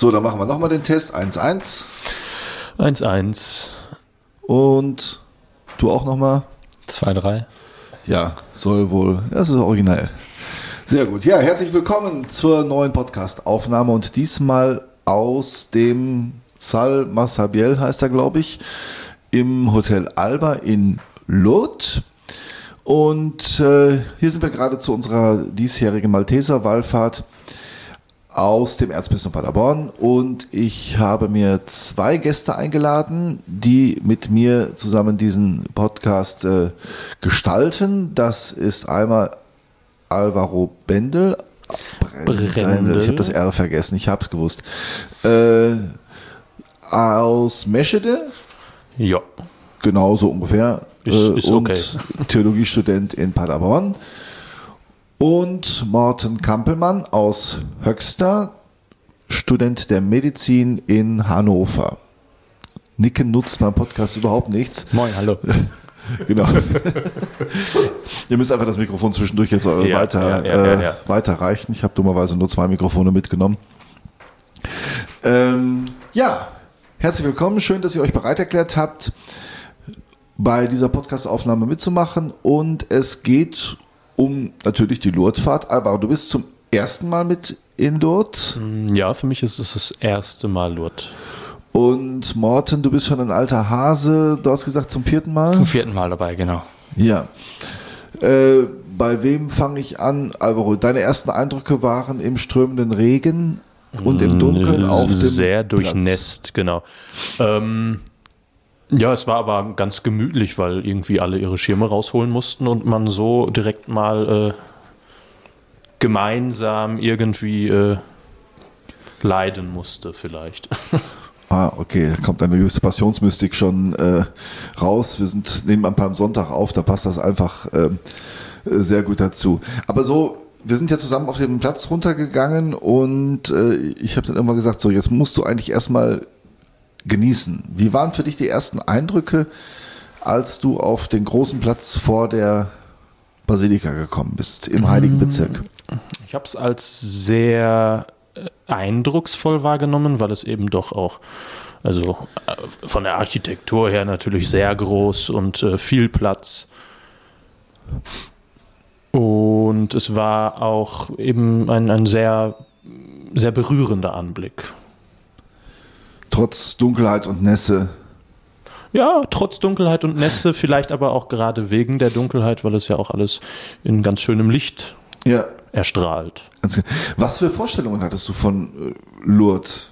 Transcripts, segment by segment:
So, dann machen wir nochmal den Test. 1-1. 1-1. Und du auch nochmal? 2-3. Ja, soll wohl. Das ist originell. Sehr gut. Ja, herzlich willkommen zur neuen Podcast-Aufnahme und diesmal aus dem Sal Massabiel heißt er, glaube ich, im Hotel Alba in Lourdes. Und äh, hier sind wir gerade zu unserer diesjährigen Malteser-Wallfahrt aus dem Erzbistum Paderborn und ich habe mir zwei Gäste eingeladen, die mit mir zusammen diesen Podcast äh, gestalten. Das ist einmal Alvaro Bendel. Brendel. Ich habe das R vergessen, ich habe es gewusst. Äh, aus Meschede. Ja. Genau so ungefähr. Ist, Äh, ist und okay. Theologiestudent in Paderborn. Und Morten Kampelmann aus Höxter, Student der Medizin in Hannover. Nicken nutzt beim Podcast überhaupt nichts. Moin, hallo. Genau. Ihr müsst einfach das Mikrofon zwischendurch jetzt äh, Ja, weiter, ja, ja, äh, weiterreichen. Ich habe dummerweise nur zwei Mikrofone mitgenommen. Ähm, ja, herzlich willkommen. Schön, dass ihr euch bereit erklärt habt, bei dieser Podcast-Aufnahme mitzumachen. Und es geht um natürlich die Lourdesfahrt. Aber du bist zum ersten Mal mit in Lourdes. Ja, für mich ist es das erste Mal Lourdes. Und Morten, du bist schon ein alter Hase. Du hast gesagt zum vierten Mal. Zum vierten Mal dabei, genau. Ja. Äh, bei wem fange ich an? Alvaro, deine ersten Eindrücke waren im strömenden Regen und im Dunkeln auf dem Sehr durchnässt, genau. Ähm, ja, es war aber ganz gemütlich, weil irgendwie alle ihre Schirme rausholen mussten und man so direkt mal äh, gemeinsam irgendwie äh, leiden musste, vielleicht. Ah, okay, da kommt eine gewisse Passionsmystik schon äh, raus. Wir sind paar am Sonntag auf, da passt das einfach ähm, äh, sehr gut dazu. Aber so, wir sind ja zusammen auf den Platz runtergegangen und äh, ich habe dann immer gesagt, so jetzt musst du eigentlich erstmal genießen. Wie waren für dich die ersten Eindrücke, als du auf den großen Platz vor der Basilika gekommen bist, im Heiligen Bezirk? Ich habe es als sehr äh, eindrucksvoll wahrgenommen, weil es eben doch auch, also äh, von der Architektur her natürlich sehr groß und äh, viel Platz. Und es war auch eben ein, ein sehr, sehr berührender Anblick. Trotz Dunkelheit und Nässe. Ja, trotz Dunkelheit und Nässe, vielleicht aber auch gerade wegen der Dunkelheit, weil es ja auch alles in ganz schönem Licht Ja. erstrahlt. Was für Vorstellungen hattest du von äh, Lourdes?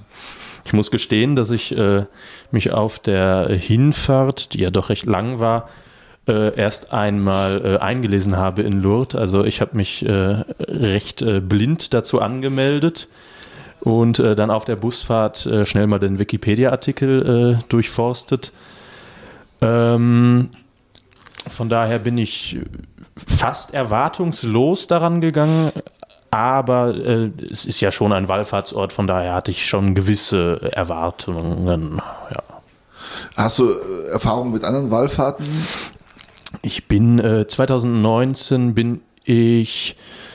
Ich muss gestehen, dass ich äh, mich auf der Hinfahrt, die ja doch recht lang war, äh, erst einmal äh, eingelesen habe in Lourdes. Also ich habe mich äh, recht blind dazu angemeldet und äh, dann auf der Busfahrt äh, schnell mal den Wikipedia-Artikel äh, durchforstet. Ähm, von daher bin ich fast erwartungslos daran gegangen, aber äh, es ist ja schon ein Wallfahrtsort, von daher hatte ich schon gewisse Erwartungen. Ja. Hast du äh, Erfahrungen mit anderen Wallfahrten? Ich bin äh, 2019 bin ich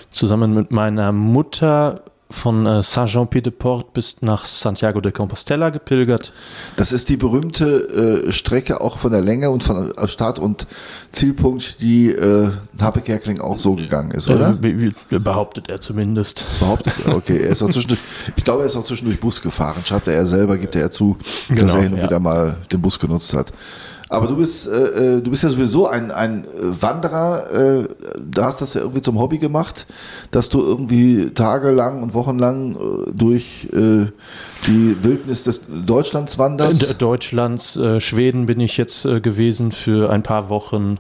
zusammen mit meiner Mutter von äh, Saint-Jean-Pied-de-Port bis nach Santiago de Compostela gepilgert. Das ist die berühmte äh, Strecke auch von der Länge und von äh, Start- und Zielpunkt, die äh, Happe Kerkeling auch so gegangen ist, oder? Äh, be- behauptet er zumindest. Behauptet er. Okay, er ist auch zwischendurch, ich glaube, er ist auch zwischendurch Bus gefahren. Schreibt er selber, gibt er zu, dass Genau, er hin und ja. wieder mal den Bus genutzt hat. Aber du bist, äh, äh, du bist ja sowieso ein, ein äh, Wanderer, äh, da hast das ja irgendwie zum Hobby gemacht, dass du irgendwie tagelang und wochenlang äh, durch äh, die Wildnis des Deutschlands wanderst. Deutschlands, Schweden bin ich jetzt gewesen für ein paar Wochen.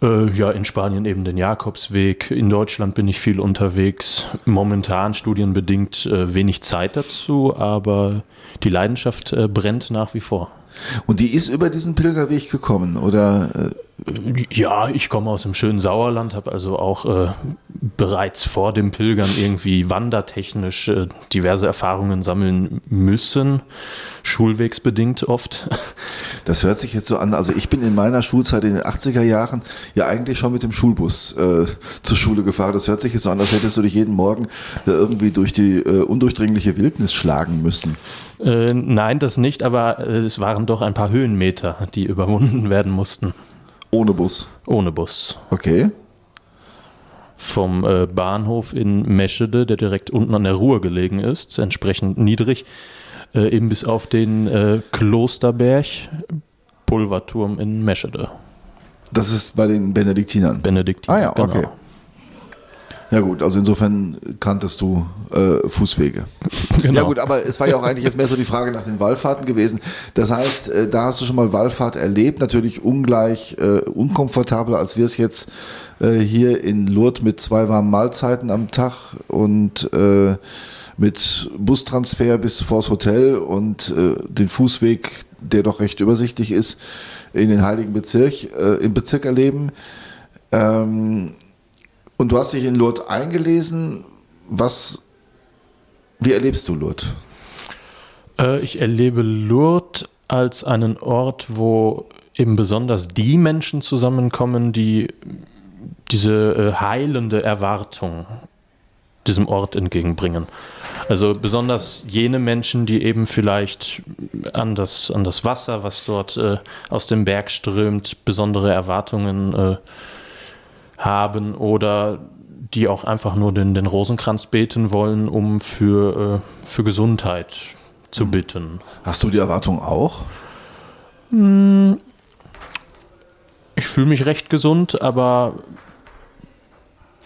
Ja, in Spanien eben den Jakobsweg. In Deutschland bin ich viel unterwegs. Momentan studienbedingt wenig Zeit dazu, aber die Leidenschaft brennt nach wie vor. Und die ist über diesen Pilgerweg gekommen, oder äh, Ja, ich komme aus dem schönen Sauerland, habe also auch äh, bereits vor dem Pilgern irgendwie wandertechnisch äh, diverse Erfahrungen sammeln müssen, schulwegsbedingt oft. Das hört sich jetzt so an, also ich bin in meiner Schulzeit in den 80er Jahren ja eigentlich schon mit dem Schulbus äh, zur Schule gefahren. Das hört sich jetzt so an, als hättest du dich jeden Morgen da irgendwie durch die äh, undurchdringliche Wildnis schlagen müssen. Äh, nein, das nicht, aber äh, es waren doch ein paar Höhenmeter, die überwunden werden mussten. Ohne Bus. Ohne Bus. Okay. Vom äh, Bahnhof in Meschede, der direkt unten an der Ruhr gelegen ist, entsprechend niedrig, äh, eben bis auf den äh, Klosterberg, Pulverturm in Meschede. Das ist bei den Benediktinern. Benediktiner. Ah ja, okay. Ja gut, also insofern kanntest du äh, Fußwege. Genau. Ja gut, aber es war ja auch eigentlich jetzt mehr so die Frage nach den Wallfahrten gewesen. Das heißt, äh, da hast du schon mal Wallfahrt erlebt, natürlich ungleich äh, unkomfortabler, als wir es jetzt äh, hier in Lourdes mit zwei warmen Mahlzeiten am Tag und äh, mit Bustransfer bis vors Hotel und äh, den Fußweg, der doch recht übersichtlich ist, in den Heiligen Bezirk, im Bezirk erleben. Ähm, und du hast dich in Lourdes eingelesen. Was, wie erlebst du Lourdes? Äh, ich erlebe Lourdes als einen Ort, wo eben besonders die Menschen zusammenkommen, die diese äh, heilende Erwartung diesem Ort entgegenbringen. Also besonders jene Menschen, die eben vielleicht an das, an das Wasser, was dort äh, aus dem Berg strömt, besondere Erwartungen äh, haben oder die auch einfach nur den, den Rosenkranz beten wollen, um für, äh, für Gesundheit zu bitten. Hast du die Erwartung auch? Ich fühle mich recht gesund, aber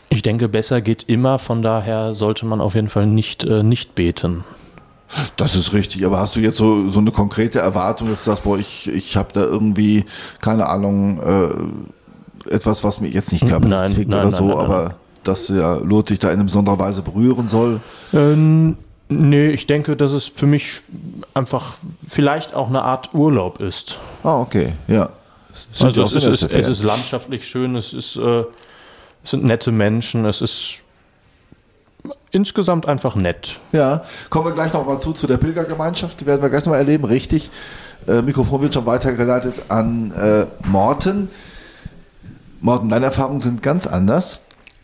ich denke, besser geht immer. Von daher sollte man auf jeden Fall nicht, äh, nicht beten. Das ist richtig, aber hast du jetzt so, so eine konkrete Erwartung, dass du sagst, boah, ich, ich habe da irgendwie, keine Ahnung, äh, etwas, was mir jetzt nicht körperlich Nein, zwickt nein, oder nein, so, nein, nein. aber das ja Lothar dich da in besonderer Weise berühren soll? Ähm, nee, ich denke, dass es für mich einfach vielleicht auch eine Art Urlaub ist. Ah, okay, ja. Also es ist, es, ist landschaftlich schön, es, ist, äh, es sind nette Menschen, es ist insgesamt einfach nett. Ja, kommen wir gleich noch mal zu, zu der Pilgergemeinschaft, die werden wir gleich noch mal erleben, richtig. Äh, Mikrofon wird schon weitergeleitet an äh, Morten. Morten, deine Erfahrungen sind ganz anders.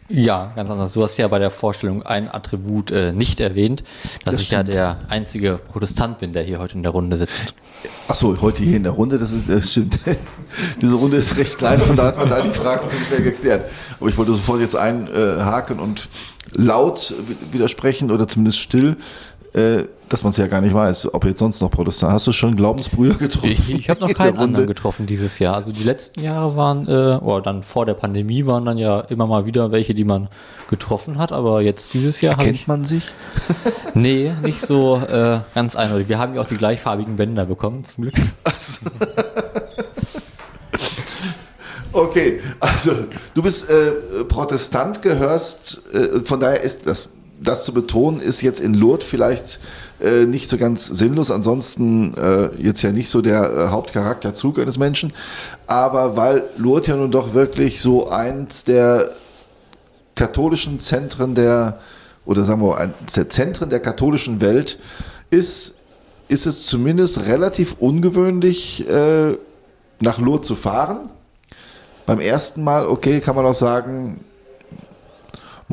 Ja, ganz anders. Du hast ja bei der Vorstellung ein Attribut äh, nicht erwähnt, dass Das ich ja stimmt. der einzige Protestant bin, der hier heute in der Runde sitzt. Achso, heute hier in der Runde, das, ist, das stimmt. Diese Runde ist recht klein, von da hat man da die Fragen ziemlich schnell geklärt. Aber ich wollte sofort jetzt einhaken und laut wi- widersprechen oder zumindest still, äh, dass man es ja gar nicht weiß, ob jetzt sonst noch Protestant. Hast du schon Glaubensbrüder getroffen? Ich, ich habe noch keinen anderen getroffen dieses Jahr. Also die letzten Jahre waren, äh, oder dann vor der Pandemie waren dann ja immer mal wieder welche, die man getroffen hat. Aber jetzt dieses Jahr. Kennt man sich? Nee, nicht so äh, ganz eindeutig. Wir haben ja auch die gleichfarbigen Bänder bekommen, zum Glück. Okay, also du bist äh, Protestant, gehörst, äh, von daher ist das, das zu betonen, ist jetzt in Lourdes vielleicht äh, nicht so ganz sinnlos, ansonsten äh, jetzt ja nicht so der äh, Hauptcharakterzug eines Menschen, aber weil Lourdes ja nun doch wirklich so eins der katholischen Zentren der, oder sagen wir eins der Zentren der katholischen Welt ist, ist es zumindest relativ ungewöhnlich, äh, nach Lourdes zu fahren. Beim ersten Mal, okay, kann man auch sagen,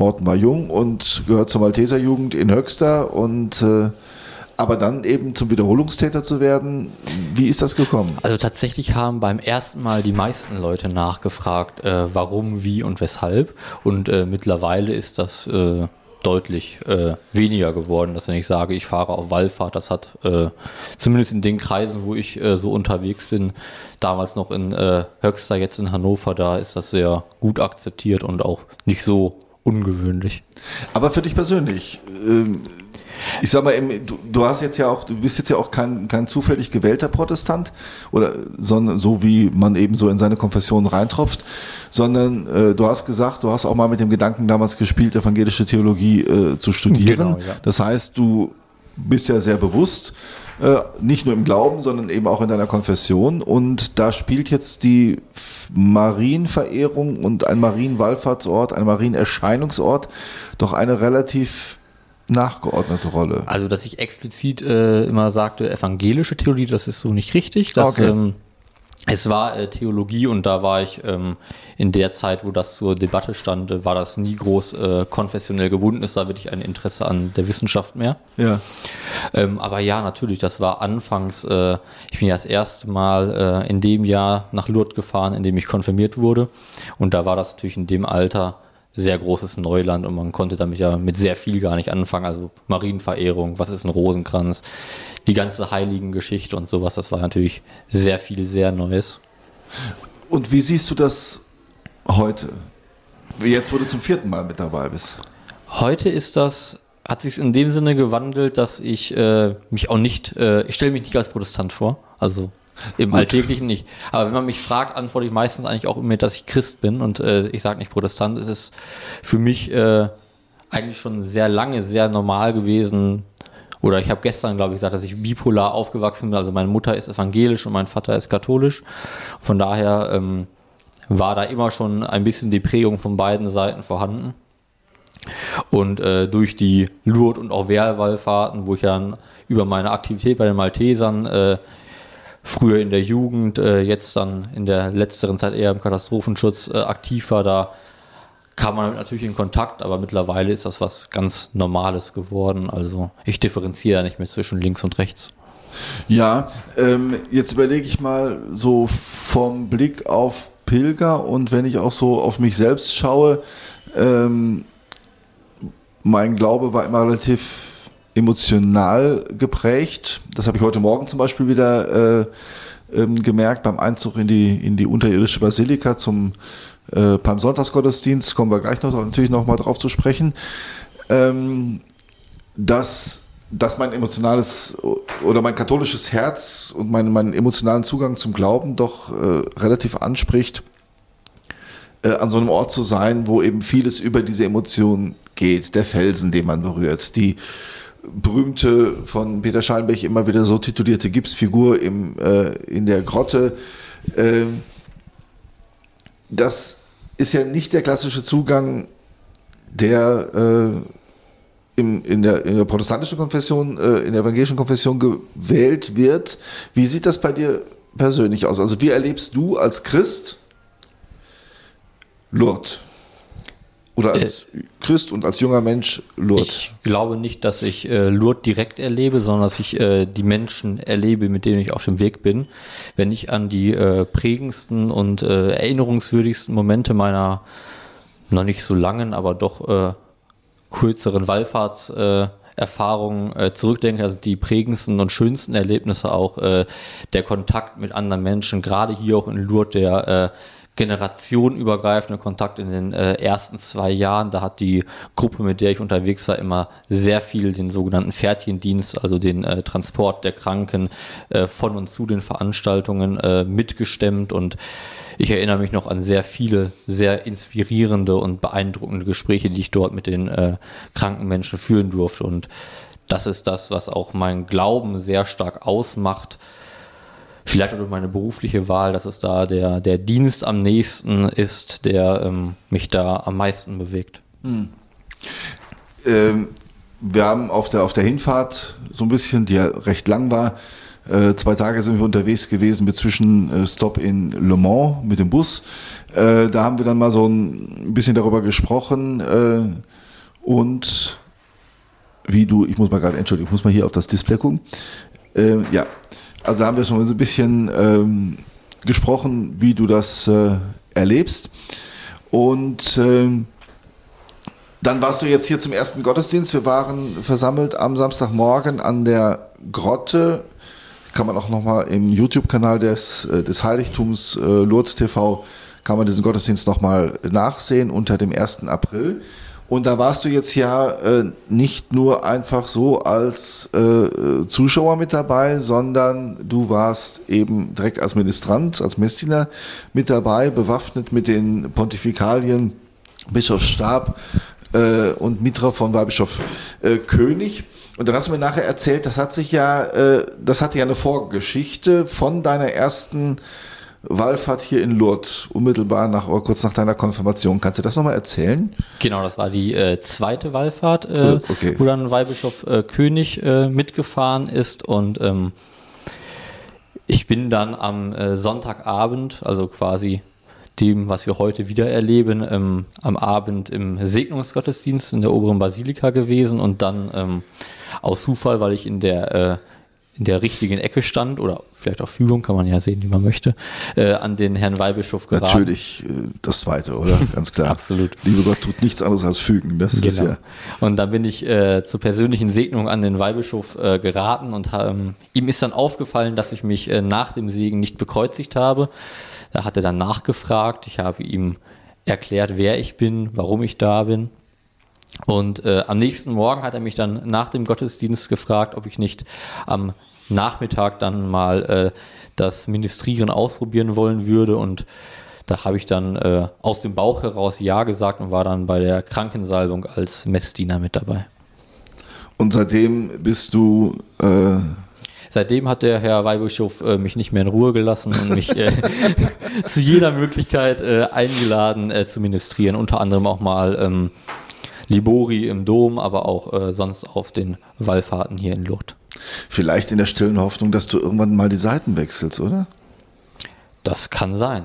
Morten war jung und gehört zur Malteserjugend in Höxter und äh, aber dann eben zum Wiederholungstäter zu werden, wie ist das gekommen? Also tatsächlich haben beim ersten Mal die meisten Leute nachgefragt, äh, warum, wie und weshalb. Und äh, mittlerweile ist das äh, deutlich äh, weniger geworden, dass wenn ich sage, ich fahre auf Wallfahrt, das hat äh, zumindest in den Kreisen, wo ich äh, so unterwegs bin, damals noch in Höxter, jetzt in Hannover, da ist das sehr gut akzeptiert und auch nicht so ungewöhnlich. Aber für dich persönlich, ähm, ich sag mal, du hast jetzt ja auch, du bist jetzt ja auch kein, kein zufällig gewählter Protestant oder sondern so wie man eben so in seine Konfession reintropft, sondern äh, du hast gesagt, du hast auch mal mit dem Gedanken damals gespielt, evangelische Theologie äh, zu studieren. Genau, ja. Das heißt, du bist ja sehr bewusst, äh, nicht nur im Glauben, sondern eben auch in deiner Konfession. Und da spielt jetzt die Marienverehrung und ein Marienwallfahrtsort, ein Marienerscheinungsort doch eine relativ nachgeordnete Rolle. Also, dass ich explizit äh, immer sagte, evangelische Theologie, das ist so nicht richtig. Das, Okay. ähm, es war äh, Theologie und da war ich ähm, in der Zeit, wo das zur Debatte stand, äh, war das nie groß äh, konfessionell gebunden. Es war wirklich ein Interesse an der Wissenschaft mehr. Ja. Ähm, aber ja, natürlich, das war anfangs, äh, ich bin ja das erste Mal äh, in dem Jahr nach Lourdes gefahren, in dem ich konfirmiert wurde. Und da war das natürlich in dem Alter sehr großes Neuland und man konnte damit ja mit sehr viel gar nicht anfangen. Also Marienverehrung, was ist ein Rosenkranz, die ganze Heiligengeschichte und sowas, das war natürlich sehr viel, sehr Neues. Und wie siehst du das heute? Jetzt, wo du zum vierten Mal mit dabei bist. Heute ist das, hat sich in dem Sinne gewandelt, dass ich äh, mich auch nicht, äh, ich stelle mich nicht als Protestant vor, also im Alltäglichen nicht. Aber wenn man mich fragt, antworte ich meistens eigentlich auch immer, dass ich Christ bin und äh, ich sage nicht Protestant. Es ist für mich äh, eigentlich schon sehr lange sehr normal gewesen. Oder ich habe gestern, glaube ich, gesagt, dass ich bipolar aufgewachsen bin. Also meine Mutter ist evangelisch und mein Vater ist katholisch. Von daher ähm, war da immer schon ein bisschen die Prägung von beiden Seiten vorhanden. Und äh, durch die Lourdes- und auch Wehrwallfahrten, wo ich dann über meine Aktivität bei den Maltesern äh, früher in der Jugend, äh, jetzt dann in der letzteren Zeit eher im Katastrophenschutz äh, aktiv war, da kam man natürlich in Kontakt, aber mittlerweile ist das was ganz Normales geworden. Also ich differenziere da nicht mehr zwischen links und rechts. Ja, ähm, jetzt überlege ich mal so vom Blick auf Pilger und wenn ich auch so auf mich selbst schaue, ähm, mein Glaube war immer relativ emotional geprägt. Das habe ich heute Morgen zum Beispiel wieder äh, ähm, gemerkt beim Einzug in die, in die unterirdische Basilika zum äh, Palmsonntagsgottesdienst. Kommen wir gleich noch natürlich noch mal drauf zu sprechen. Ähm, dass, dass mein emotionales oder mein katholisches Herz und mein, meinen emotionalen Zugang zum Glauben doch äh, relativ anspricht, äh, an so einem Ort zu sein, wo eben vieles über diese Emotionen geht. Der Felsen, den man berührt, die berühmte von Peter Schallenberg immer wieder so titulierte Gipsfigur im, äh, in der Grotte. Ähm, das ist ja nicht der klassische Zugang, der äh, im, in, der, in der protestantischen Konfession, äh, in der evangelischen Konfession gewählt wird. Wie sieht das bei dir persönlich aus? Also wie erlebst du als Christ Lourdes? Oder als Christ und als junger Mensch Lourdes? Ich glaube nicht, dass ich äh, Lourdes direkt erlebe, sondern dass ich äh, die Menschen erlebe, mit denen ich auf dem Weg bin. Wenn ich an die äh, prägendsten und äh, erinnerungswürdigsten Momente meiner noch nicht so langen, aber doch äh, kürzeren Wallfahrtserfahrungen äh, äh, zurückdenke, also die prägendsten und schönsten Erlebnisse auch äh, der Kontakt mit anderen Menschen, gerade hier auch in Lourdes, der äh, generationenübergreifende Kontakt in den äh, ersten zwei Jahren. Da hat die Gruppe, mit der ich unterwegs war, immer sehr viel den sogenannten Pferdchendienst, also den äh, Transport der Kranken äh, von und zu den Veranstaltungen äh, mitgestemmt und ich erinnere mich noch an sehr viele, sehr inspirierende und beeindruckende Gespräche, die ich dort mit den äh, kranken Menschen führen durfte. Und das ist das, was auch meinen Glauben sehr stark ausmacht. Vielleicht auch durch meine berufliche Wahl, dass es da der, der Dienst am nächsten ist, der ähm, mich da am meisten bewegt. Ähm, wir haben auf der, auf der Hinfahrt so ein bisschen, die ja recht lang war, äh, zwei Tage sind wir unterwegs gewesen mit Zwischenstopp in Le Mans mit dem Bus. Äh, da haben wir dann mal so ein bisschen darüber gesprochen äh, und wie du, ich muss mal gerade, Entschuldigung, ich muss mal hier auf das Display gucken. Äh, ja, also haben wir schon so ein bisschen ähm, gesprochen, wie du das äh, erlebst. Und ähm, dann warst du jetzt hier zum ersten Gottesdienst. Wir waren versammelt am Samstagmorgen an der Grotte. Kann man auch nochmal im YouTube-Kanal des, äh, des Heiligtums äh, Lourdes TV, kann man diesen Gottesdienst nochmal nachsehen unter dem 1. April. Und da warst du jetzt ja äh, nicht nur einfach so als äh, Zuschauer mit dabei, sondern du warst eben direkt als Ministrant, als Messdiener mit dabei, bewaffnet mit den Pontifikalien Bischofsstab äh, und Mitra von Weihbischof äh, König. Und dann hast du mir nachher erzählt, das hat sich ja, äh, das hatte ja eine Vorgeschichte von deiner ersten Wallfahrt hier in Lourdes, unmittelbar nach oder kurz nach deiner Konfirmation. Kannst du das nochmal erzählen? Genau, das war die äh, zweite Wallfahrt, äh, okay. wo dann Weihbischof äh, König äh, mitgefahren ist und ähm, ich bin dann am äh, Sonntagabend, also quasi dem, was wir heute wieder erleben, ähm, am Abend im Segnungsgottesdienst in der oberen Basilika gewesen und dann ähm, aus Zufall, weil ich in der äh, in der richtigen Ecke stand oder vielleicht auch Fügung, kann man ja sehen, wie man möchte, äh, an den Herrn Weihbischof geraten. Natürlich äh, das zweite, oder? Ganz klar. Absolut. Liebe Gott tut nichts anderes als fügen. Das ist Genau. ja. Und dann bin ich äh, zur persönlichen Segnung an den Weihbischof äh, geraten und ähm, ihm ist dann aufgefallen, dass ich mich äh, nach dem Segen nicht bekreuzigt habe. Da hat er dann nachgefragt. Ich habe ihm erklärt, wer ich bin, warum ich da bin. Und äh, am nächsten Morgen hat er mich dann nach dem Gottesdienst gefragt, ob ich nicht am Nachmittag dann mal äh, das Ministrieren ausprobieren wollen würde. Und da habe ich dann äh, aus dem Bauch heraus Ja gesagt und war dann bei der Krankensalbung als Messdiener mit dabei. Und seitdem bist du äh, Seitdem hat der Herr Weihbischof äh, mich nicht mehr in Ruhe gelassen und mich äh, zu jeder Möglichkeit äh, eingeladen äh, zu ministrieren. Unter anderem auch mal ähm, Libori im Dom, aber auch äh, sonst auf den Wallfahrten hier in Lourdes. Vielleicht in der stillen Hoffnung, dass du irgendwann mal die Seiten wechselst, oder? Das kann sein.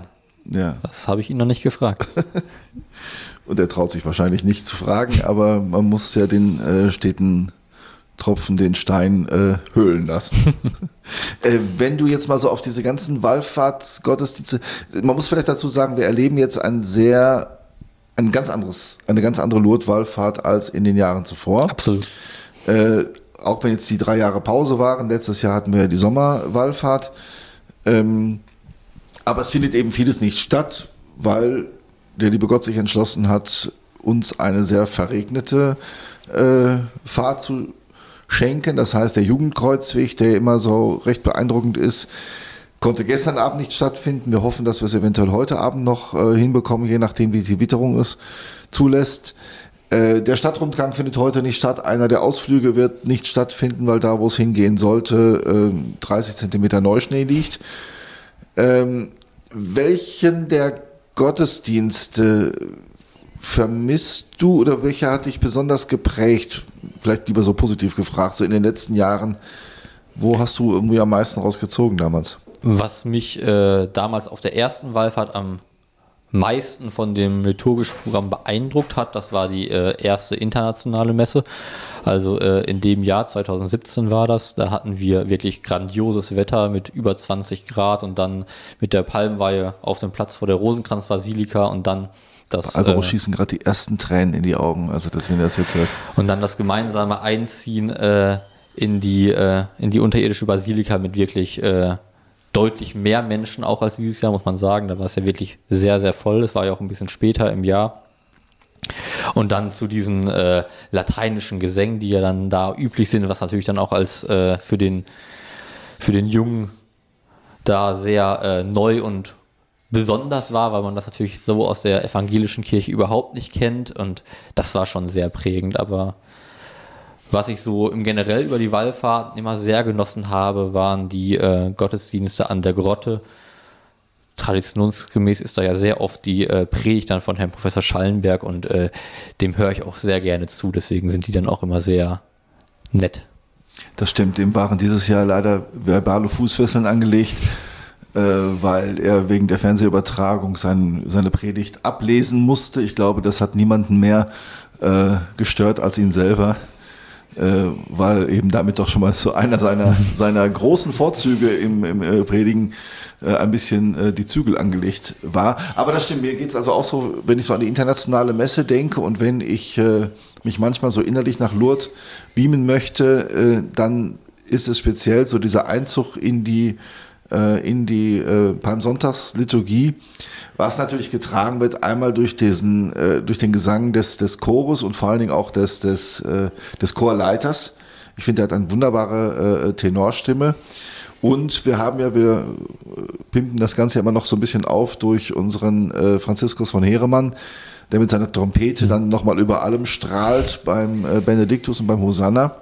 Ja. Das habe ich ihn noch nicht gefragt. Und er traut sich wahrscheinlich nicht zu fragen, aber man muss ja den äh, steten Tropfen den Stein äh, höhlen lassen. äh, wenn du jetzt mal so auf diese ganzen Wallfahrtsgottesdienste, man muss vielleicht dazu sagen, wir erleben jetzt ein sehr, ein ganz anderes, eine ganz andere Lourdes-Wallfahrt als in den Jahren zuvor. Absolut. Äh, auch wenn jetzt die drei Jahre Pause waren, letztes Jahr hatten wir ja die Sommerwallfahrt. Ähm, aber es findet eben vieles nicht statt, weil der liebe Gott sich entschlossen hat, uns eine sehr verregnete äh, Fahrt zu schenken. Das heißt, der Jugendkreuzweg, der immer so recht beeindruckend ist, konnte gestern Abend nicht stattfinden. Wir hoffen, dass wir es eventuell heute Abend noch äh, hinbekommen, je nachdem, wie die Witterung es zulässt. Äh, der Stadtrundgang findet heute nicht statt. Einer der Ausflüge wird nicht stattfinden, weil da, wo es hingehen sollte, äh, 30 Zentimeter Neuschnee liegt. Ähm, welchen der Gottesdienste vermisst du oder welcher hat dich besonders geprägt? Vielleicht lieber so positiv gefragt, so in den letzten Jahren. Wo hast du irgendwie am meisten rausgezogen damals? Was mich äh, damals auf der ersten Wallfahrt am meisten von dem liturgischen Programm beeindruckt hat, das war die äh, erste internationale Messe. Also äh, in dem Jahr 2017 war das. Da hatten wir wirklich grandioses Wetter mit über 20 Grad und dann mit der Palmweihe auf dem Platz vor der Rosenkranzbasilika und dann das Alvaro äh, schießen gerade die ersten Tränen in die Augen, also dass wenn er das jetzt hört. und dann das gemeinsame Einziehen äh, in, die, äh, in die unterirdische Basilika mit wirklich äh, deutlich mehr Menschen auch als dieses Jahr, muss man sagen. Da war es ja wirklich sehr, sehr voll. Es war ja auch ein bisschen später im Jahr. Und dann zu diesen äh, lateinischen Gesängen, die ja dann da üblich sind, was natürlich dann auch als äh, für, den, für den Jungen da sehr äh, neu und besonders war, weil man das natürlich so aus der evangelischen Kirche überhaupt nicht kennt. Und das war schon sehr prägend. Aber was ich so im generell über die Wallfahrten immer sehr genossen habe, waren die äh, Gottesdienste an der Grotte. Traditionsgemäß ist da ja sehr oft die äh, Predigt dann von Herrn Professor Schallenberg und äh, dem höre ich auch sehr gerne zu. Deswegen sind die dann auch immer sehr nett. Das stimmt, dem waren dieses Jahr leider verbale Fußfesseln angelegt, äh, weil er wegen der Fernsehübertragung sein, seine Predigt ablesen musste. Ich glaube, das hat niemanden mehr äh, gestört als ihn selber, äh, weil eben damit doch schon mal so einer seiner, seiner großen Vorzüge im, im äh, Predigen äh, ein bisschen äh, die Zügel angelegt war. Aber das stimmt, mir geht's also auch so, wenn ich so an die internationale Messe denke und wenn ich äh, mich manchmal so innerlich nach Lourdes beamen möchte, äh, dann ist es speziell so dieser Einzug in die in die äh, Palmsonntagsliturgie, was natürlich getragen wird einmal durch diesen äh, durch den Gesang des des Chorus und vor allen Dingen auch des des äh, des Chorleiters. Ich finde, er hat eine wunderbare äh, Tenorstimme. Und wir haben ja, wir äh, pimpen das Ganze ja immer noch so ein bisschen auf durch unseren äh, Franziskus von Heeremann, der mit seiner Trompete dann nochmal über allem strahlt beim äh, Benediktus und beim Hosanna.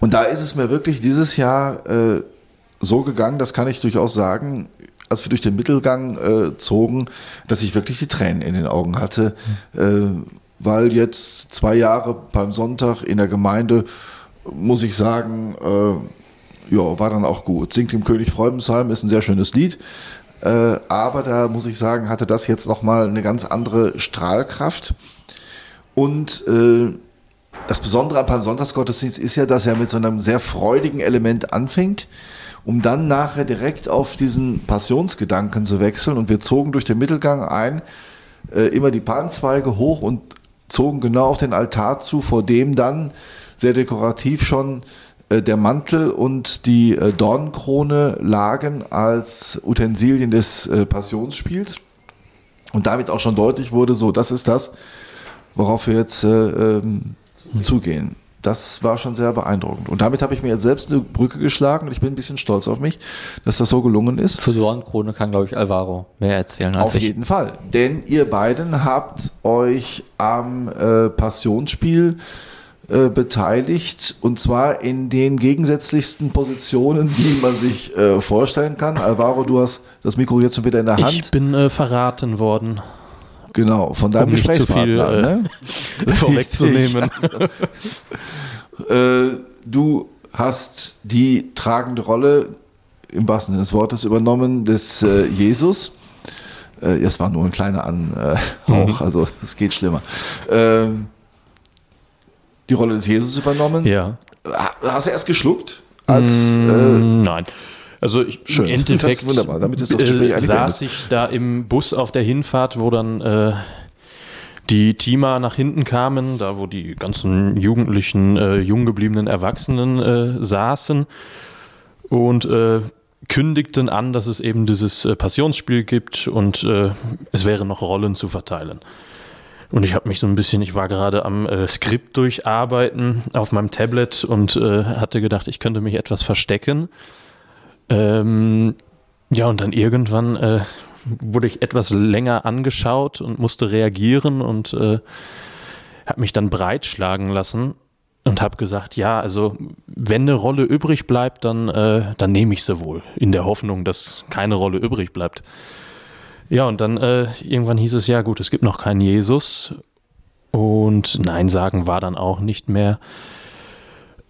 Und da ist es mir wirklich dieses Jahr äh, so gegangen, das kann ich durchaus sagen, als wir durch den Mittelgang äh, zogen, dass ich wirklich die Tränen in den Augen hatte, mhm. äh, weil jetzt zwei Jahre beim Sonntag in der Gemeinde, muss ich sagen, äh, ja, war dann auch gut. Singt im König Freudensheim ist ein sehr schönes Lied, äh, aber da muss ich sagen, hatte das jetzt nochmal eine ganz andere Strahlkraft und äh, das Besondere an Palmsonntagsgottesdienst ist ja, dass er mit so einem sehr freudigen Element anfängt, um dann nachher direkt auf diesen Passionsgedanken zu wechseln. Und wir zogen durch den Mittelgang ein, äh, immer die Palmzweige hoch und zogen genau auf den Altar zu, vor dem dann sehr dekorativ schon äh, der Mantel und die äh, Dornenkrone lagen als Utensilien des äh, Passionsspiels. Und damit auch schon deutlich wurde, so, das ist das, worauf wir jetzt äh, ähm, zugehen. Das war schon sehr beeindruckend. Und damit habe ich mir jetzt selbst eine Brücke geschlagen und ich bin ein bisschen stolz auf mich, dass das so gelungen ist. Zur Dornkrone kann, glaube ich, Alvaro mehr erzählen als auf ich. Auf jeden Fall. Denn ihr beiden habt euch am äh, Passionsspiel äh, beteiligt und zwar in den gegensätzlichsten Positionen, die man sich äh, vorstellen kann. Alvaro, du hast das Mikro jetzt schon wieder in der Hand. Ich bin äh, verraten worden. Genau, von deinem um Gesprächspartner. Viel, ne? äh, vorwegzunehmen. äh, du hast die tragende Rolle im wahrsten Sinne des Wortes übernommen des äh, Jesus. Äh, das war nur ein kleiner Anhauch, mhm. also es geht schlimmer. Ähm, die Rolle des Jesus übernommen. Ja. Hast du erst geschluckt? Als, mm, nein. Also ich, Schön. im Endeffekt das ist wunderbar. Damit ist das Gespräch äh, saß ich da im Bus auf der Hinfahrt, wo dann äh, die Teamer nach hinten kamen, da wo die ganzen jugendlichen, äh, jung gebliebenen Erwachsenen äh, saßen und äh, kündigten an, dass es eben dieses äh, Passionsspiel gibt und äh, es wäre noch Rollen zu verteilen. Und ich habe mich so ein bisschen, ich war gerade am äh, Skript durcharbeiten auf meinem Tablet und äh, hatte gedacht, ich könnte mich etwas verstecken. Ähm, ja, und dann irgendwann äh, wurde ich etwas länger angeschaut und musste reagieren und äh, habe mich dann breitschlagen lassen und habe gesagt, ja, also wenn eine Rolle übrig bleibt, dann, äh, dann nehme ich sie wohl, in der Hoffnung, dass keine Rolle übrig bleibt. Ja, und dann äh, irgendwann hieß es, ja gut, es gibt noch keinen Jesus und Nein sagen war dann auch nicht mehr.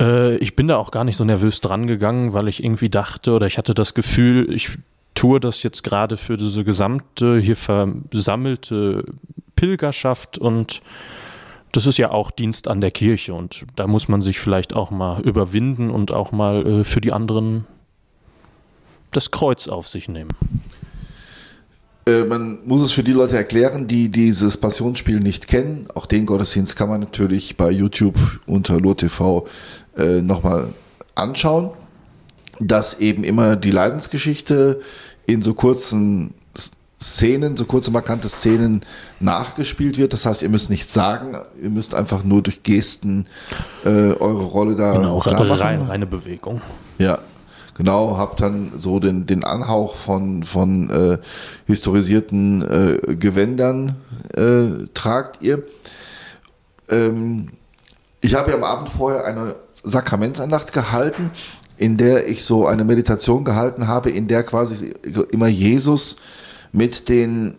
Äh, ich bin da auch gar nicht so nervös dran gegangen, weil ich irgendwie dachte oder ich hatte das Gefühl, ich tue das jetzt gerade für diese gesamte hier versammelte Pilgerschaft und das ist ja auch Dienst an der Kirche und da muss man sich vielleicht auch mal überwinden und auch mal äh, für die anderen das Kreuz auf sich nehmen. Äh, man muss es für die Leute erklären, die dieses Passionsspiel nicht kennen. Auch den Gottesdienst kann man natürlich bei YouTube unter LurTV äh, nochmal anschauen, dass eben immer die Leidensgeschichte in so kurzen Szenen, so kurze markante Szenen nachgespielt wird. Das heißt, ihr müsst nichts sagen, ihr müsst einfach nur durch Gesten äh, eure Rolle da genau, rein, reine Bewegung. Ja, genau, habt dann so den, den Anhauch von, von äh, historisierten äh, Gewändern äh, tragt ihr. Ähm, ich habe ja am Abend vorher eine Sakramentsandacht gehalten, in der ich so eine Meditation gehalten habe, in der quasi immer Jesus mit den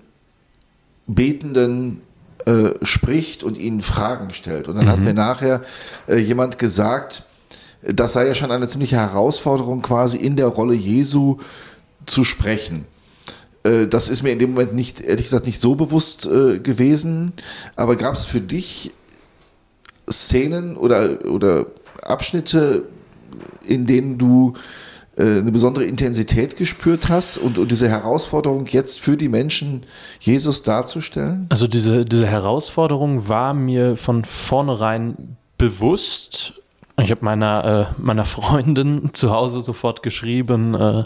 Betenden äh, spricht und ihnen Fragen stellt. Und dann mhm. hat mir nachher äh, jemand gesagt, das sei ja schon eine ziemliche Herausforderung, quasi in der Rolle Jesu zu sprechen. Äh, das ist mir in dem Moment nicht, ehrlich gesagt, nicht so bewusst äh, gewesen. Aber gab es für dich Szenen oder, oder Abschnitte, in denen du äh, eine besondere Intensität gespürt hast und, und diese Herausforderung jetzt für die Menschen Jesus darzustellen? Also diese, diese Herausforderung war mir von vornherein bewusst. Ich habe meiner, äh, meiner Freundin zu Hause sofort geschrieben, äh,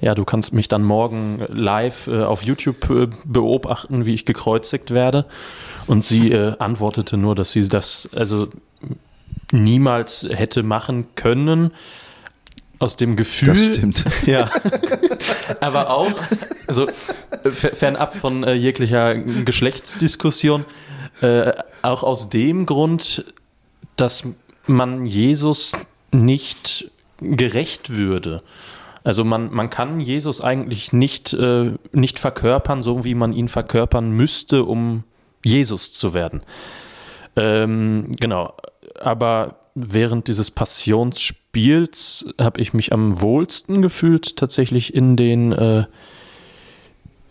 ja, du kannst mich dann morgen live äh, auf YouTube äh, beobachten, wie ich gekreuzigt werde. Und sie äh, antwortete nur, dass sie das, also niemals hätte machen können. Aus dem Gefühl. Das stimmt. Ja. Aber auch, also fernab von äh, jeglicher Geschlechtsdiskussion, auch aus dem Grund, dass man Jesus nicht gerecht würde. Also man, man kann Jesus eigentlich nicht, äh, nicht verkörpern, so wie man ihn verkörpern müsste, um Jesus zu werden. Ähm, genau. Aber während dieses Passionsspiels habe ich mich am wohlsten gefühlt tatsächlich in den äh,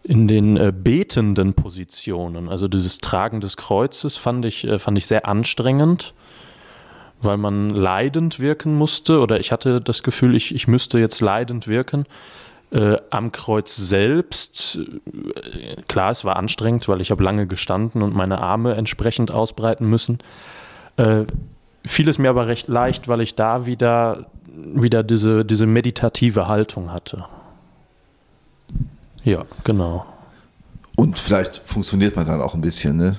in den äh, betenden Positionen. Also dieses Tragen des Kreuzes fand ich, äh, fand ich sehr anstrengend, weil man leidend wirken musste oder ich hatte das Gefühl, ich, ich müsste jetzt leidend wirken. Äh, am Kreuz selbst, äh, klar, es war anstrengend, weil ich habe lange gestanden und meine Arme entsprechend ausbreiten müssen. Äh, fiel es mir aber recht leicht, weil ich da wieder, wieder diese, diese meditative Haltung hatte. Ja, genau. Und vielleicht funktioniert man dann auch ein bisschen, ne?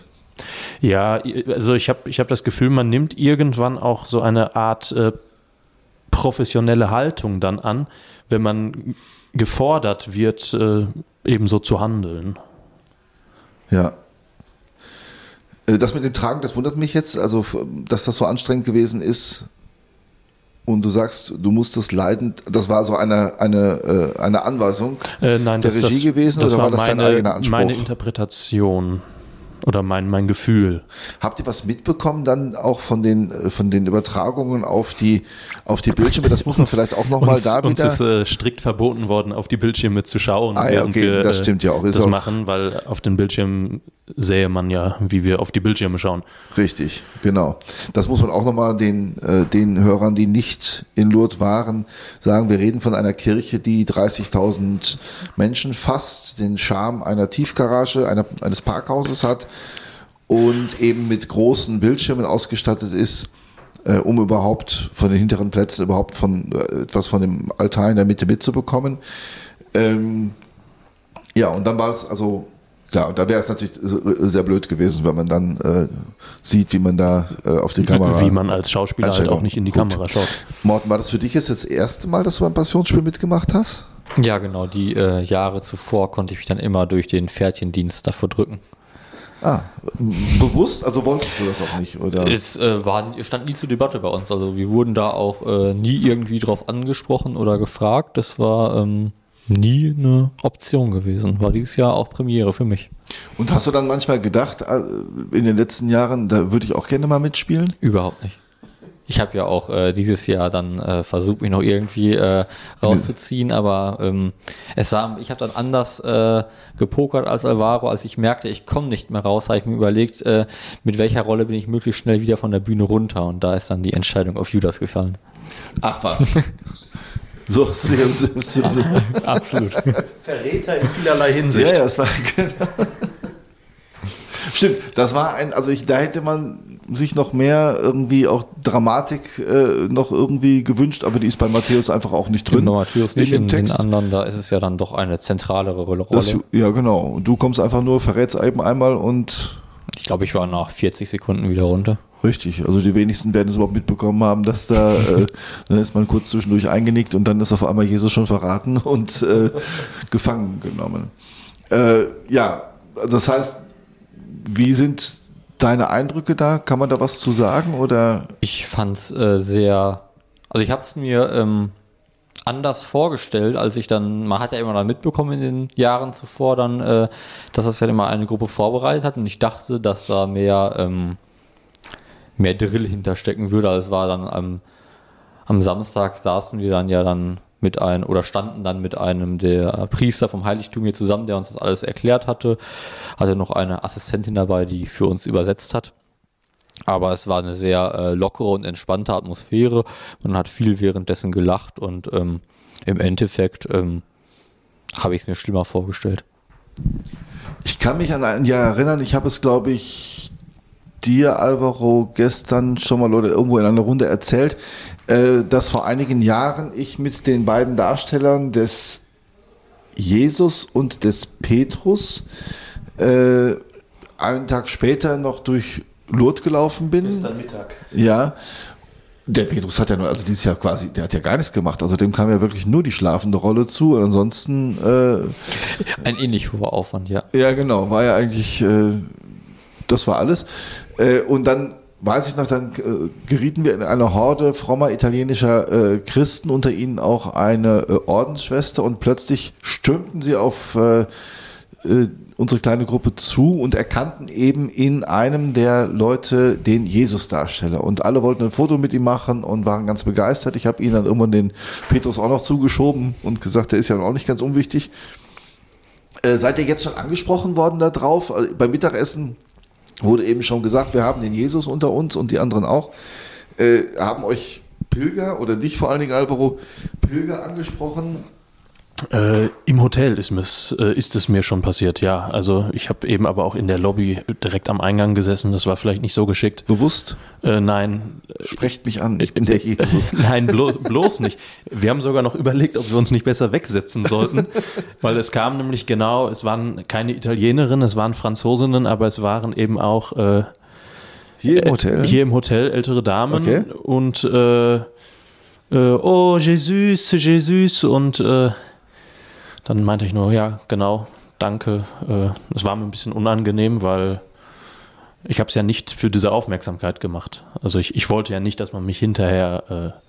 Ja, also ich habe ich hab das Gefühl, man nimmt irgendwann auch so eine Art äh, professionelle Haltung dann an, wenn man gefordert wird, äh, ebenso zu handeln. Ja. Äh, das mit dem Tragen, das wundert mich jetzt, also dass das so anstrengend gewesen ist. Und du sagst, du musstest leiden. Das war so eine, eine, äh, eine Anweisung äh, nein, der das, Regie das, gewesen das oder war war das dein meine, eigener Anspruch? meine Interpretation oder mein, mein Gefühl. Habt ihr was mitbekommen dann auch von den, äh, von den Übertragungen auf die, auf die Bildschirme? Das muss man vielleicht auch nochmal uns, da uns wieder. ist äh, strikt verboten worden, auf die Bildschirme zu schauen, Ah ja, während okay, wir das äh, stimmt ja auch. Ist das auch- machen, weil auf den Bildschirmen sähe man ja, wie wir auf die Bildschirme schauen. Richtig, genau. Das muss man auch nochmal den, äh, den Hörern, die nicht in Lourdes waren, sagen. Wir reden von einer Kirche, die 30.000 Menschen fasst, den Charme einer Tiefgarage, einer, eines Parkhauses hat und eben mit großen Bildschirmen ausgestattet ist, äh, um überhaupt von den hinteren Plätzen überhaupt von äh, etwas von dem Altar in der Mitte mitzubekommen. Ähm, ja, und dann war es also klar, und da wäre es natürlich sehr blöd gewesen, wenn man dann äh, sieht, wie man da äh, auf die Kamera. Wie man als Schauspieler halt auch nicht in die guckt. Kamera schaut. Morten, war das für dich jetzt das erste Mal, dass du beim Passionsspiel mitgemacht hast? Ja, genau. Die äh, Jahre zuvor konnte ich mich dann immer durch den Pferdchendienst davor drücken. Ah, bewusst? Also wolltest du das auch nicht, oder? Es äh, war, stand nie zur Debatte bei uns. Also wir wurden da auch äh, nie irgendwie drauf angesprochen oder gefragt. Das war ähm, nie eine Option gewesen. War dieses Jahr auch Premiere für mich. Und hast du dann manchmal gedacht, äh, in den letzten Jahren, da würde ich auch gerne mal mitspielen? Überhaupt nicht. Ich habe ja auch äh, dieses Jahr dann äh, versucht, mich noch irgendwie äh, rauszuziehen, aber ähm, es war, ich habe dann anders äh, gepokert als Alvaro, als ich merkte, ich komme nicht mehr raus, habe ich mir überlegt, äh, mit welcher Rolle bin ich möglichst schnell wieder von der Bühne runter und da ist dann die Entscheidung auf Judas gefallen. Ach was. so dir das, das, Absolut. Verräter in vielerlei Ja, Hinsicht. ja, das war genau. Stimmt, das war ein, also ich, da hätte man sich noch mehr irgendwie auch Dramatik äh, noch irgendwie gewünscht, aber die ist bei Matthäus einfach auch nicht drin. Drin. Matthäus nicht, in in den Text. anderen, da ist es ja dann doch eine zentralere Rolle. Das, ja, genau. Und du kommst einfach nur, verrätst eben einmal und Ich glaube, ich war nach 40 Sekunden wieder runter. Richtig. Also die wenigsten werden es überhaupt mitbekommen haben, dass da, äh, dann ist man kurz zwischendurch eingenickt und dann ist auf einmal Jesus schon verraten und äh, gefangen genommen. Äh, ja, das heißt, wie sind deine Eindrücke da? Kann man da was zu sagen oder? Ich fand's äh, sehr, also ich habe es mir ähm, anders vorgestellt, als ich dann, man hat ja immer dann mitbekommen in den Jahren zuvor dann, äh, dass das ja immer eine Gruppe vorbereitet hat und ich dachte, dass da mehr, ähm, mehr Drill hinterstecken würde, als war dann am, am Samstag saßen wir dann ja dann mit einem oder standen dann mit einem der Priester vom Heiligtum hier zusammen, der uns das alles erklärt hatte. Hatte noch eine Assistentin dabei, die für uns übersetzt hat. Aber es war eine sehr äh, lockere und entspannte Atmosphäre. Man hat viel währenddessen gelacht und ähm, im Endeffekt ähm, habe ich es mir schlimmer vorgestellt. Ich kann mich an ein Jahr erinnern, ich habe es, glaube ich, dir, Alvaro, gestern schon mal oder irgendwo in einer Runde erzählt, äh, dass vor einigen Jahren ich mit den beiden Darstellern des Jesus und des Petrus äh, einen Tag später noch durch Lourdes gelaufen bin. Mittag. Ja. Der Petrus hat ja nur, also dieses Jahr quasi, der hat ja gar nichts gemacht. Also dem kam ja wirklich nur die schlafende Rolle zu. Und ansonsten äh, Ein ähnlich hoher Aufwand, ja. ja, genau, war ja eigentlich, äh, das war alles. Äh, und dann weiß ich noch, dann äh, gerieten wir in eine Horde frommer italienischer äh, Christen, unter ihnen auch eine äh, Ordensschwester und plötzlich stürmten sie auf äh, äh, unsere kleine Gruppe zu und erkannten eben in einem der Leute den Jesus-Darsteller. Und alle wollten ein Foto mit ihm machen und waren ganz begeistert. Ich habe ihnen dann irgendwann den Petrus auch noch zugeschoben und gesagt, der ist ja auch nicht ganz unwichtig. Äh, seid ihr jetzt schon angesprochen worden darauf? Also beim Mittagessen wurde eben schon gesagt, wir haben den Jesus unter uns und die anderen auch. Äh, haben euch Pilger oder dich vor allen Dingen, Alvaro, Pilger angesprochen? Äh, Im Hotel ist, äh, ist es mir schon passiert, ja. Also ich habe eben aber auch in der Lobby direkt am Eingang gesessen. Das war vielleicht nicht so geschickt. Bewusst? Äh, nein. Sprecht mich an, ich bin der Jesus. nein, bloß, bloß nicht. Wir haben sogar noch überlegt, ob wir uns nicht besser wegsetzen sollten, weil es kam nämlich genau, es waren keine Italienerinnen, es waren Franzosinnen, aber es waren eben auch äh, hier im Hotel. Hier im Hotel ältere Damen okay. und äh, äh, oh Jesus, Jesus und äh, dann meinte ich nur, ja, genau, danke. Äh, es war mir ein bisschen unangenehm, weil ich habe es ja nicht für diese Aufmerksamkeit gemacht. Also ich, ich wollte ja nicht, dass man mich hinterher äh,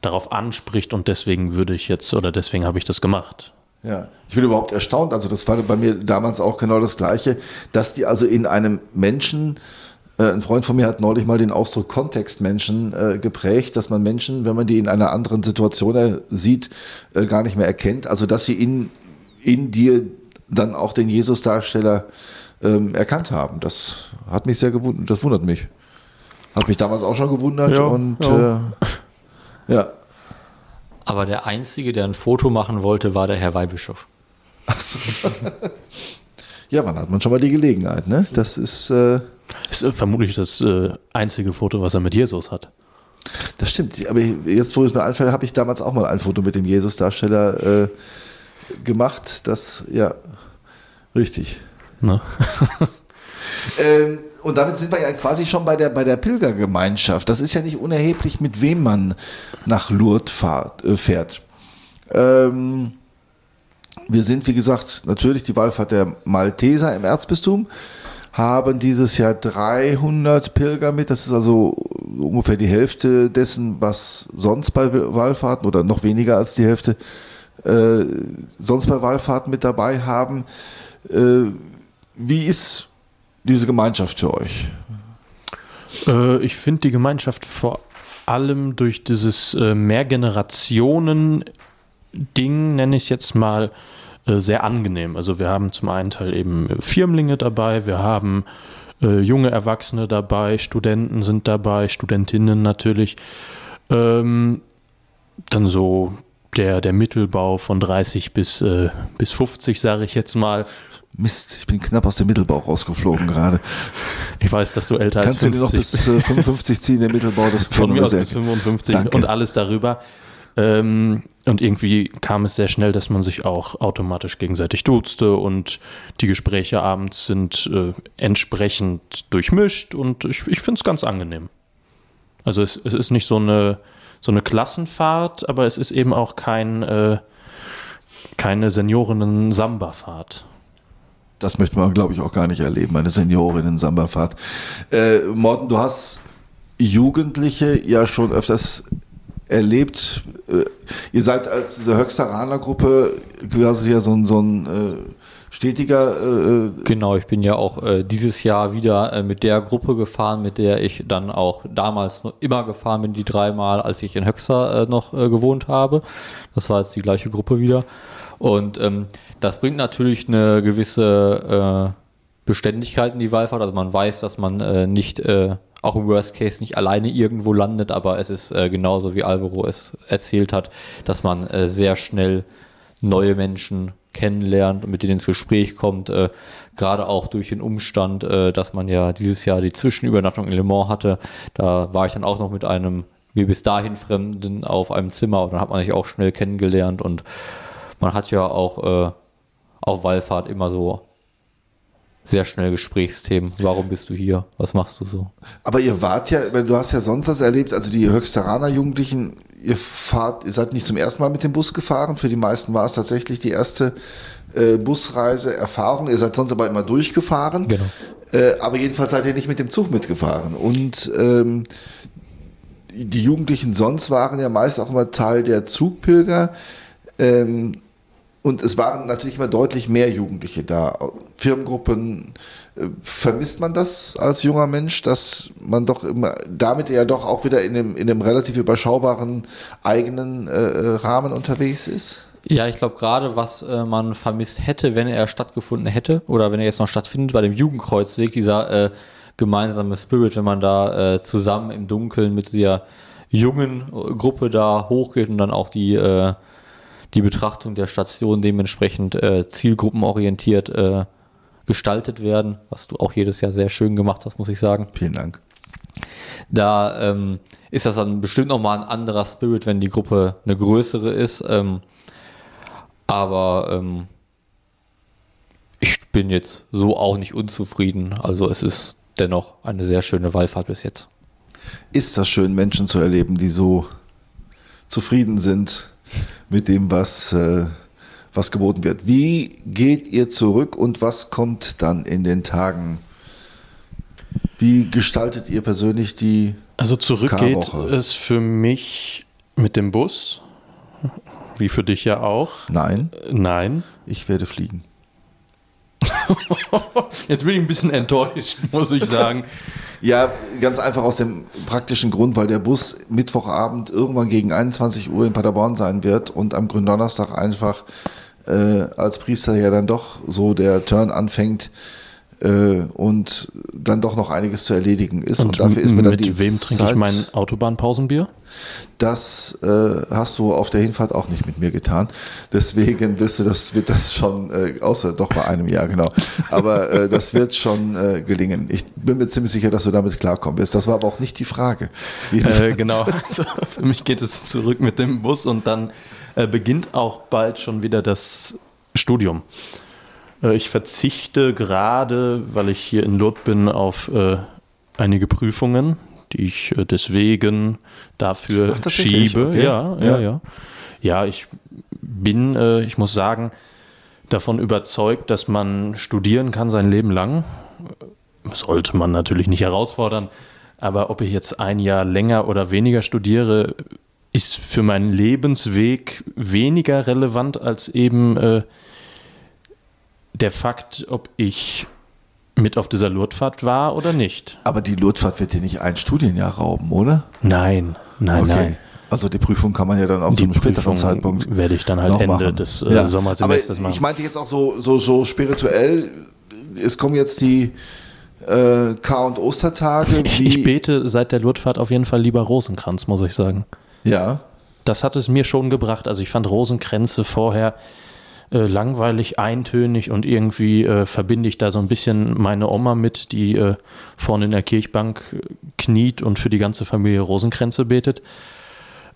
darauf anspricht und deswegen würde ich jetzt oder deswegen habe ich das gemacht. Ja, ich bin überhaupt erstaunt. Also das war bei mir damals auch genau das Gleiche, dass die also in einem Menschen ein Freund von mir hat neulich mal den Ausdruck Kontextmenschen äh, geprägt, dass man Menschen, wenn man die in einer anderen Situation äh, sieht, äh, gar nicht mehr erkennt. Also dass sie in, in dir dann auch den Jesus-Darsteller ähm, erkannt haben. Das hat mich sehr gewundert. Das wundert mich. Hat mich damals auch schon gewundert ja, und ja. Äh, ja. Aber der Einzige, der ein Foto machen wollte, war der Herr Weihbischof. Achso. ja, wann hat man schon mal die Gelegenheit, ne? Das ist. Äh, ist äh, vermutlich das äh, einzige Foto, was er mit Jesus hat. Das stimmt. Aber jetzt, wo es mir einfällt, habe ich damals auch mal ein Foto mit dem Jesus-Darsteller äh, gemacht. Das, ja, richtig. Ne? ähm, und damit sind wir ja quasi schon bei der, bei der Pilgergemeinschaft. Das ist ja nicht unerheblich, mit wem man nach Lourdes fahrt, äh, fährt. Ähm, wir sind, wie gesagt, natürlich die Wallfahrt der Malteser im Erzbistum haben dieses Jahr 300 Pilger mit. Das ist also ungefähr die Hälfte dessen, was sonst bei Wallfahrten oder noch weniger als die Hälfte äh, sonst bei Wallfahrten mit dabei haben. Äh, wie ist diese Gemeinschaft für euch? Äh, ich finde die Gemeinschaft vor allem durch dieses äh, Mehrgenerationen-Ding, nenne ich es jetzt mal, sehr angenehm. Also wir haben zum einen Teil eben Firmlinge dabei, wir haben äh, junge Erwachsene dabei, Studenten sind dabei, Studentinnen natürlich. Ähm, dann so der, der Mittelbau von 30 bis, äh, bis 50, sage ich jetzt mal. Mist, ich bin knapp aus dem Mittelbau rausgeflogen gerade. Ich weiß, dass du älter Kannst als 50 Kannst du dir noch bis äh, 55 ziehen, der Mittelbau? Das Von mir aus bis 55 Danke. und alles darüber. Ähm, und irgendwie kam es sehr schnell, dass man sich auch automatisch gegenseitig duzte und die Gespräche abends sind äh, entsprechend durchmischt und ich, ich finde es ganz angenehm. Also es, es, ist nicht so eine, so eine Klassenfahrt, aber es ist eben auch kein, äh, keine Seniorinnen-Samba-Fahrt. Das möchte man, glaube ich, auch gar nicht erleben, eine Seniorinnen-Samba-Fahrt. Äh, Morten, du hast Jugendliche ja schon öfters erlebt. Äh, ihr seid als diese Höchsteraner-Gruppe quasi ja so ein, so ein äh, stetiger. Äh, äh, genau, ich bin ja auch äh, dieses Jahr wieder äh, mit der Gruppe gefahren, mit der ich dann auch damals noch immer gefahren bin, die dreimal, als ich in Höxter noch gewohnt habe. Das war jetzt die gleiche Gruppe wieder. Und ähm, das bringt natürlich eine gewisse Beständigkeit in die Wallfahrt. Also man weiß, dass man nicht auch im Worst Case nicht alleine irgendwo landet, aber es ist äh, genauso wie Alvaro es erzählt hat, dass man äh, sehr schnell neue Menschen kennenlernt und mit denen ins Gespräch kommt, äh, gerade auch durch den Umstand, äh, dass man ja dieses Jahr die Zwischenübernachtung in Le Mans hatte. Da war ich dann auch noch mit einem mir bis dahin Fremden auf einem Zimmer und dann hat man sich auch schnell kennengelernt und man hat ja auch äh, auf Wallfahrt immer so sehr schnell Gesprächsthemen. Warum bist du hier? Was machst du so? Aber ihr wart ja, du hast ja sonst das erlebt, also die Höchsteraner Jugendlichen, ihr fahrt, ihr seid nicht zum ersten Mal mit dem Bus gefahren. Für die meisten war es tatsächlich die erste äh, Busreise-Erfahrung. Ihr seid sonst aber immer durchgefahren. Genau. Äh, aber jedenfalls seid ihr nicht mit dem Zug mitgefahren. Und ähm, die Jugendlichen sonst waren ja meist auch immer Teil der Zugpilger. Ähm, und es waren natürlich immer deutlich mehr Jugendliche da. Firmengruppen, äh, vermisst man das als junger Mensch, dass man doch immer damit ja doch auch wieder in einem, in einem relativ überschaubaren eigenen äh, Rahmen unterwegs ist? Ja, ich glaube gerade, was äh, man vermisst hätte, wenn er stattgefunden hätte oder wenn er jetzt noch stattfindet, bei dem Jugendkreuzweg, dieser äh, gemeinsame Spirit, wenn man da äh, zusammen im Dunkeln mit der jungen Gruppe da hochgeht und dann auch die, äh, die Betrachtung der Station dementsprechend äh, zielgruppenorientiert äh, gestaltet werden, was du auch jedes Jahr sehr schön gemacht hast, muss ich sagen. Vielen Dank. Da ähm, ist das dann bestimmt nochmal ein anderer Spirit, wenn die Gruppe eine größere ist. Ähm, aber ähm, ich bin jetzt so auch nicht unzufrieden. Also es ist dennoch eine sehr schöne Wallfahrt bis jetzt. Ist das schön, Menschen zu erleben, die so zufrieden sind mit dem, was, äh, was geboten wird. Wie geht ihr zurück und was kommt dann in den Tagen? Wie gestaltet ihr persönlich die Also zurück geht Karwoche? es für mich mit dem Bus, wie für dich ja auch. Nein, Nein. ich werde fliegen. Jetzt bin ich ein bisschen enttäuscht, muss ich sagen. Ja, ganz einfach aus dem praktischen Grund, weil der Bus Mittwochabend irgendwann gegen 21 Uhr in Paderborn sein wird und am Gründonnerstag einfach äh, als Priester ja dann doch so der Turn anfängt und dann doch noch einiges zu erledigen ist. Und, dafür ist mir dann mit die wem trinke ich Zeit- mein Autobahnpausenbier? Das äh, hast du auf der Hinfahrt auch nicht mit mir getan. Deswegen wirst du das, wird das schon, äh, außer doch bei einem Jahr, genau. Aber äh, das wird schon äh, gelingen. Ich bin mir ziemlich sicher, dass du damit klarkommen wirst. Das war aber auch nicht die Frage. Äh, genau. Also für mich geht es zurück mit dem Bus und dann äh, beginnt auch bald schon wieder das Studium. Äh, ich verzichte gerade, weil ich hier in Lourdes bin, auf äh, einige Prüfungen, die ich äh, deswegen dafür Ach, schiebe. Okay. Ja, ja, Ja. ja. Ja, ich bin, äh, ich muss sagen, davon überzeugt, dass man studieren kann sein Leben lang. Sollte man natürlich nicht herausfordern. Aber ob ich jetzt ein Jahr länger oder weniger studiere, ist für meinen Lebensweg weniger relevant als eben äh, der Fakt, ob ich mit auf dieser Lourdesfahrt war oder nicht. Aber die Lourdesfahrt wird dir nicht ein Studienjahr rauben, oder? Nein, nein, nein. Also die Prüfung kann man ja dann auf so Die einem späteren Prüfung Zeitpunkt werde ich dann halt Ende machen. des äh, Ja. Sommersemesters Aber machen. Ich meinte jetzt auch so, so, so spirituell. Es kommen jetzt die äh, K- und Ostertage. ich, ich bete seit der Lourdesfahrt auf jeden Fall lieber Rosenkranz, muss ich sagen. ja. Das hat es mir schon gebracht. Also ich fand Rosenkränze vorher äh, langweilig, eintönig und irgendwie äh, verbinde ich da so ein bisschen meine Oma mit, die äh, vorne in der Kirchbank äh, kniet und für die ganze Familie Rosenkränze betet.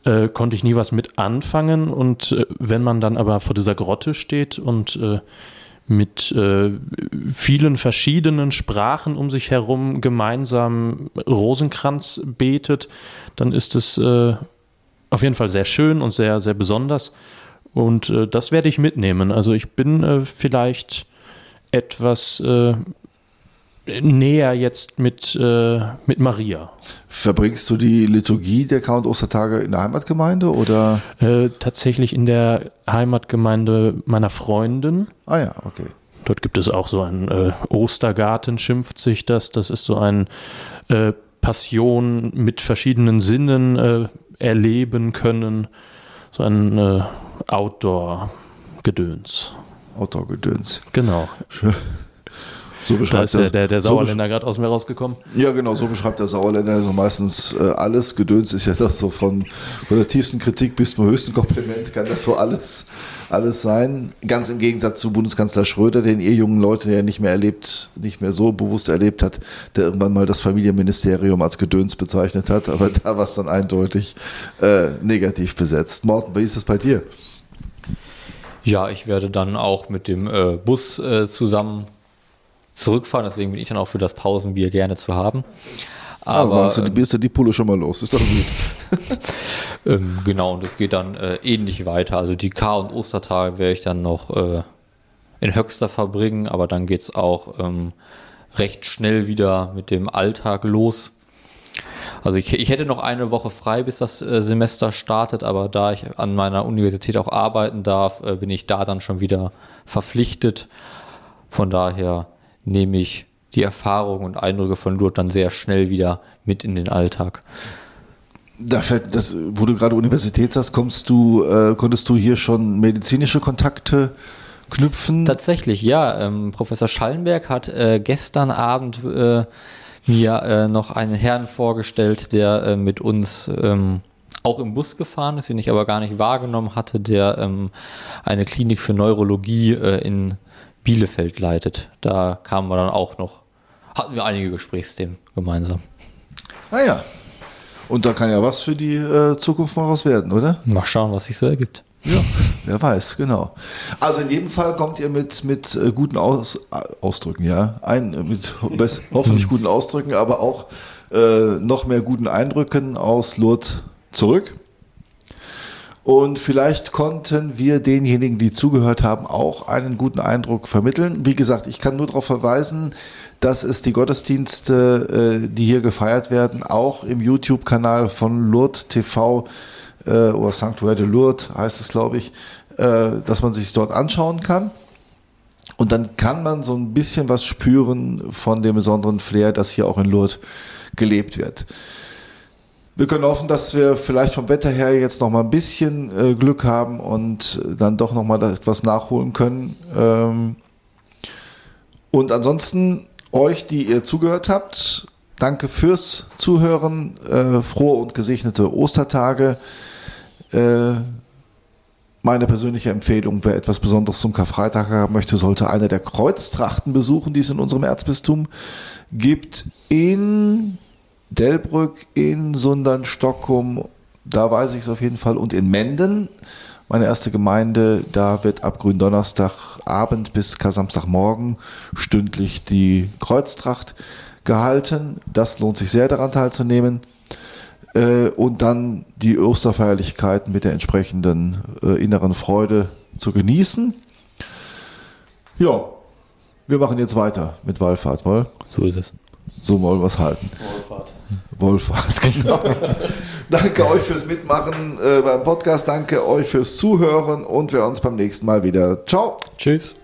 Äh, konnte ich nie was mit anfangen und wenn man dann aber vor dieser Grotte steht und mit äh, vielen verschiedenen Sprachen um sich herum gemeinsam Rosenkranz betet, dann ist es äh, auf jeden Fall sehr schön und sehr, sehr besonders. Und äh, das werde ich mitnehmen. Also ich bin äh, vielleicht etwas äh, näher jetzt mit, äh, mit Maria. Verbringst du die Liturgie der K- und Ostertage in der Heimatgemeinde oder? Äh, tatsächlich in der Heimatgemeinde meiner Freundin. Ah ja, okay. Dort gibt es auch so einen äh, Ostergarten, schimpft sich das. Das ist so ein Passion mit verschiedenen Sinnen erleben können. So ein äh, Outdoor-Gedöns. Outdoor-Gedöns. Genau. So Da beschreibt ist der, der, der so Sauerländer gerade aus mir rausgekommen. Ja, genau, so beschreibt der Sauerländer so meistens äh, alles. Gedöns ist ja das so von, von der tiefsten Kritik bis zum höchsten Kompliment kann das so alles, alles sein. Ganz im Gegensatz zu Bundeskanzler Schröder, den ihr jungen Leute ja nicht mehr erlebt, nicht mehr so bewusst erlebt hat, der irgendwann mal das Familienministerium als Gedöns bezeichnet hat, aber da war es dann eindeutig äh, negativ besetzt. Morten, wie ist das bei dir? Ja, ich werde dann auch mit dem äh, Bus äh, zusammen zurückfahren, deswegen bin ich dann auch für das Pausenbier gerne zu haben. Aber Aber hast du, bist du die Pulle schon mal los, ist doch gut. ähm, genau, und es geht dann äh, ähnlich weiter. Also die K- und Ostertage werde ich dann noch äh, in Höxter verbringen, aber dann geht es auch ähm, recht schnell wieder mit dem Alltag los. Also ich, ich hätte noch eine Woche frei, bis das äh, Semester startet, aber da ich an meiner Universität auch arbeiten darf, äh, bin ich da dann schon wieder verpflichtet. Von daher nehme ich die Erfahrungen und Eindrücke von Lourdes dann sehr schnell wieder mit in den Alltag. Da fällt das, wo du gerade Universität sagst, kommst du, äh, konntest du hier schon medizinische Kontakte knüpfen? Tatsächlich, ja. Ähm, Professor Schallenberg hat äh, gestern Abend äh, mir äh, noch einen Herrn vorgestellt, der äh, mit uns ähm, auch im Bus gefahren ist, den ich aber gar nicht wahrgenommen hatte, der ähm, eine Klinik für Neurologie äh, in Bielefeld leitet. Da kamen wir dann auch noch, hatten wir einige Gesprächsthemen gemeinsam. Ah ja. Und da kann ja was für die äh, Zukunft mal raus werden, oder? Mal schauen, was sich so ergibt. Ja, wer weiß, genau. Also in jedem Fall kommt ihr mit, mit äh, guten Aus, Ausdrücken, ja. Ein, mit hoffentlich guten Ausdrücken, aber auch äh, noch mehr guten Eindrücken aus Lourdes zurück. Und vielleicht konnten wir denjenigen, die zugehört haben, auch einen guten Eindruck vermitteln. Wie gesagt, ich kann nur darauf verweisen, dass es die Gottesdienste, äh, die hier gefeiert werden, auch im YouTube-Kanal von Lourdes TV äh, oder Sanctuaire de Lourdes heißt es, glaube ich, äh, dass man sich dort anschauen kann. Und dann kann man so ein bisschen was spüren von dem besonderen Flair, das hier auch in Lourdes gelebt wird. Wir können hoffen, dass wir vielleicht vom Wetter her jetzt noch mal ein bisschen äh, Glück haben und dann doch noch mal etwas nachholen können. Ähm und ansonsten euch, die ihr zugehört habt, danke fürs Zuhören. Äh, frohe und gesegnete Ostertage. Äh, meine persönliche Empfehlung, wer etwas Besonderes zum Karfreitag haben möchte, sollte eine der Kreuztrachten besuchen, die es in unserem Erzbistum gibt. In Delbrück, in Sundern, Stockholm, da weiß ich es auf jeden Fall, und in Menden, meine erste Gemeinde, da wird ab Gründonnerstagabend bis Samstagmorgen stündlich die Kreuztracht gehalten. Das lohnt sich sehr daran teilzunehmen. Äh, und dann die Osterfeierlichkeiten mit der entsprechenden äh, inneren Freude zu genießen. Ja, wir machen jetzt weiter mit Wallfahrt, wohl? So ist es. So wollen wir es halten. Wohlfahrt. Wohlfahrt, genau. danke euch fürs Mitmachen äh, beim Podcast, danke euch fürs Zuhören und wir uns beim nächsten Mal wieder. Ciao. Tschüss.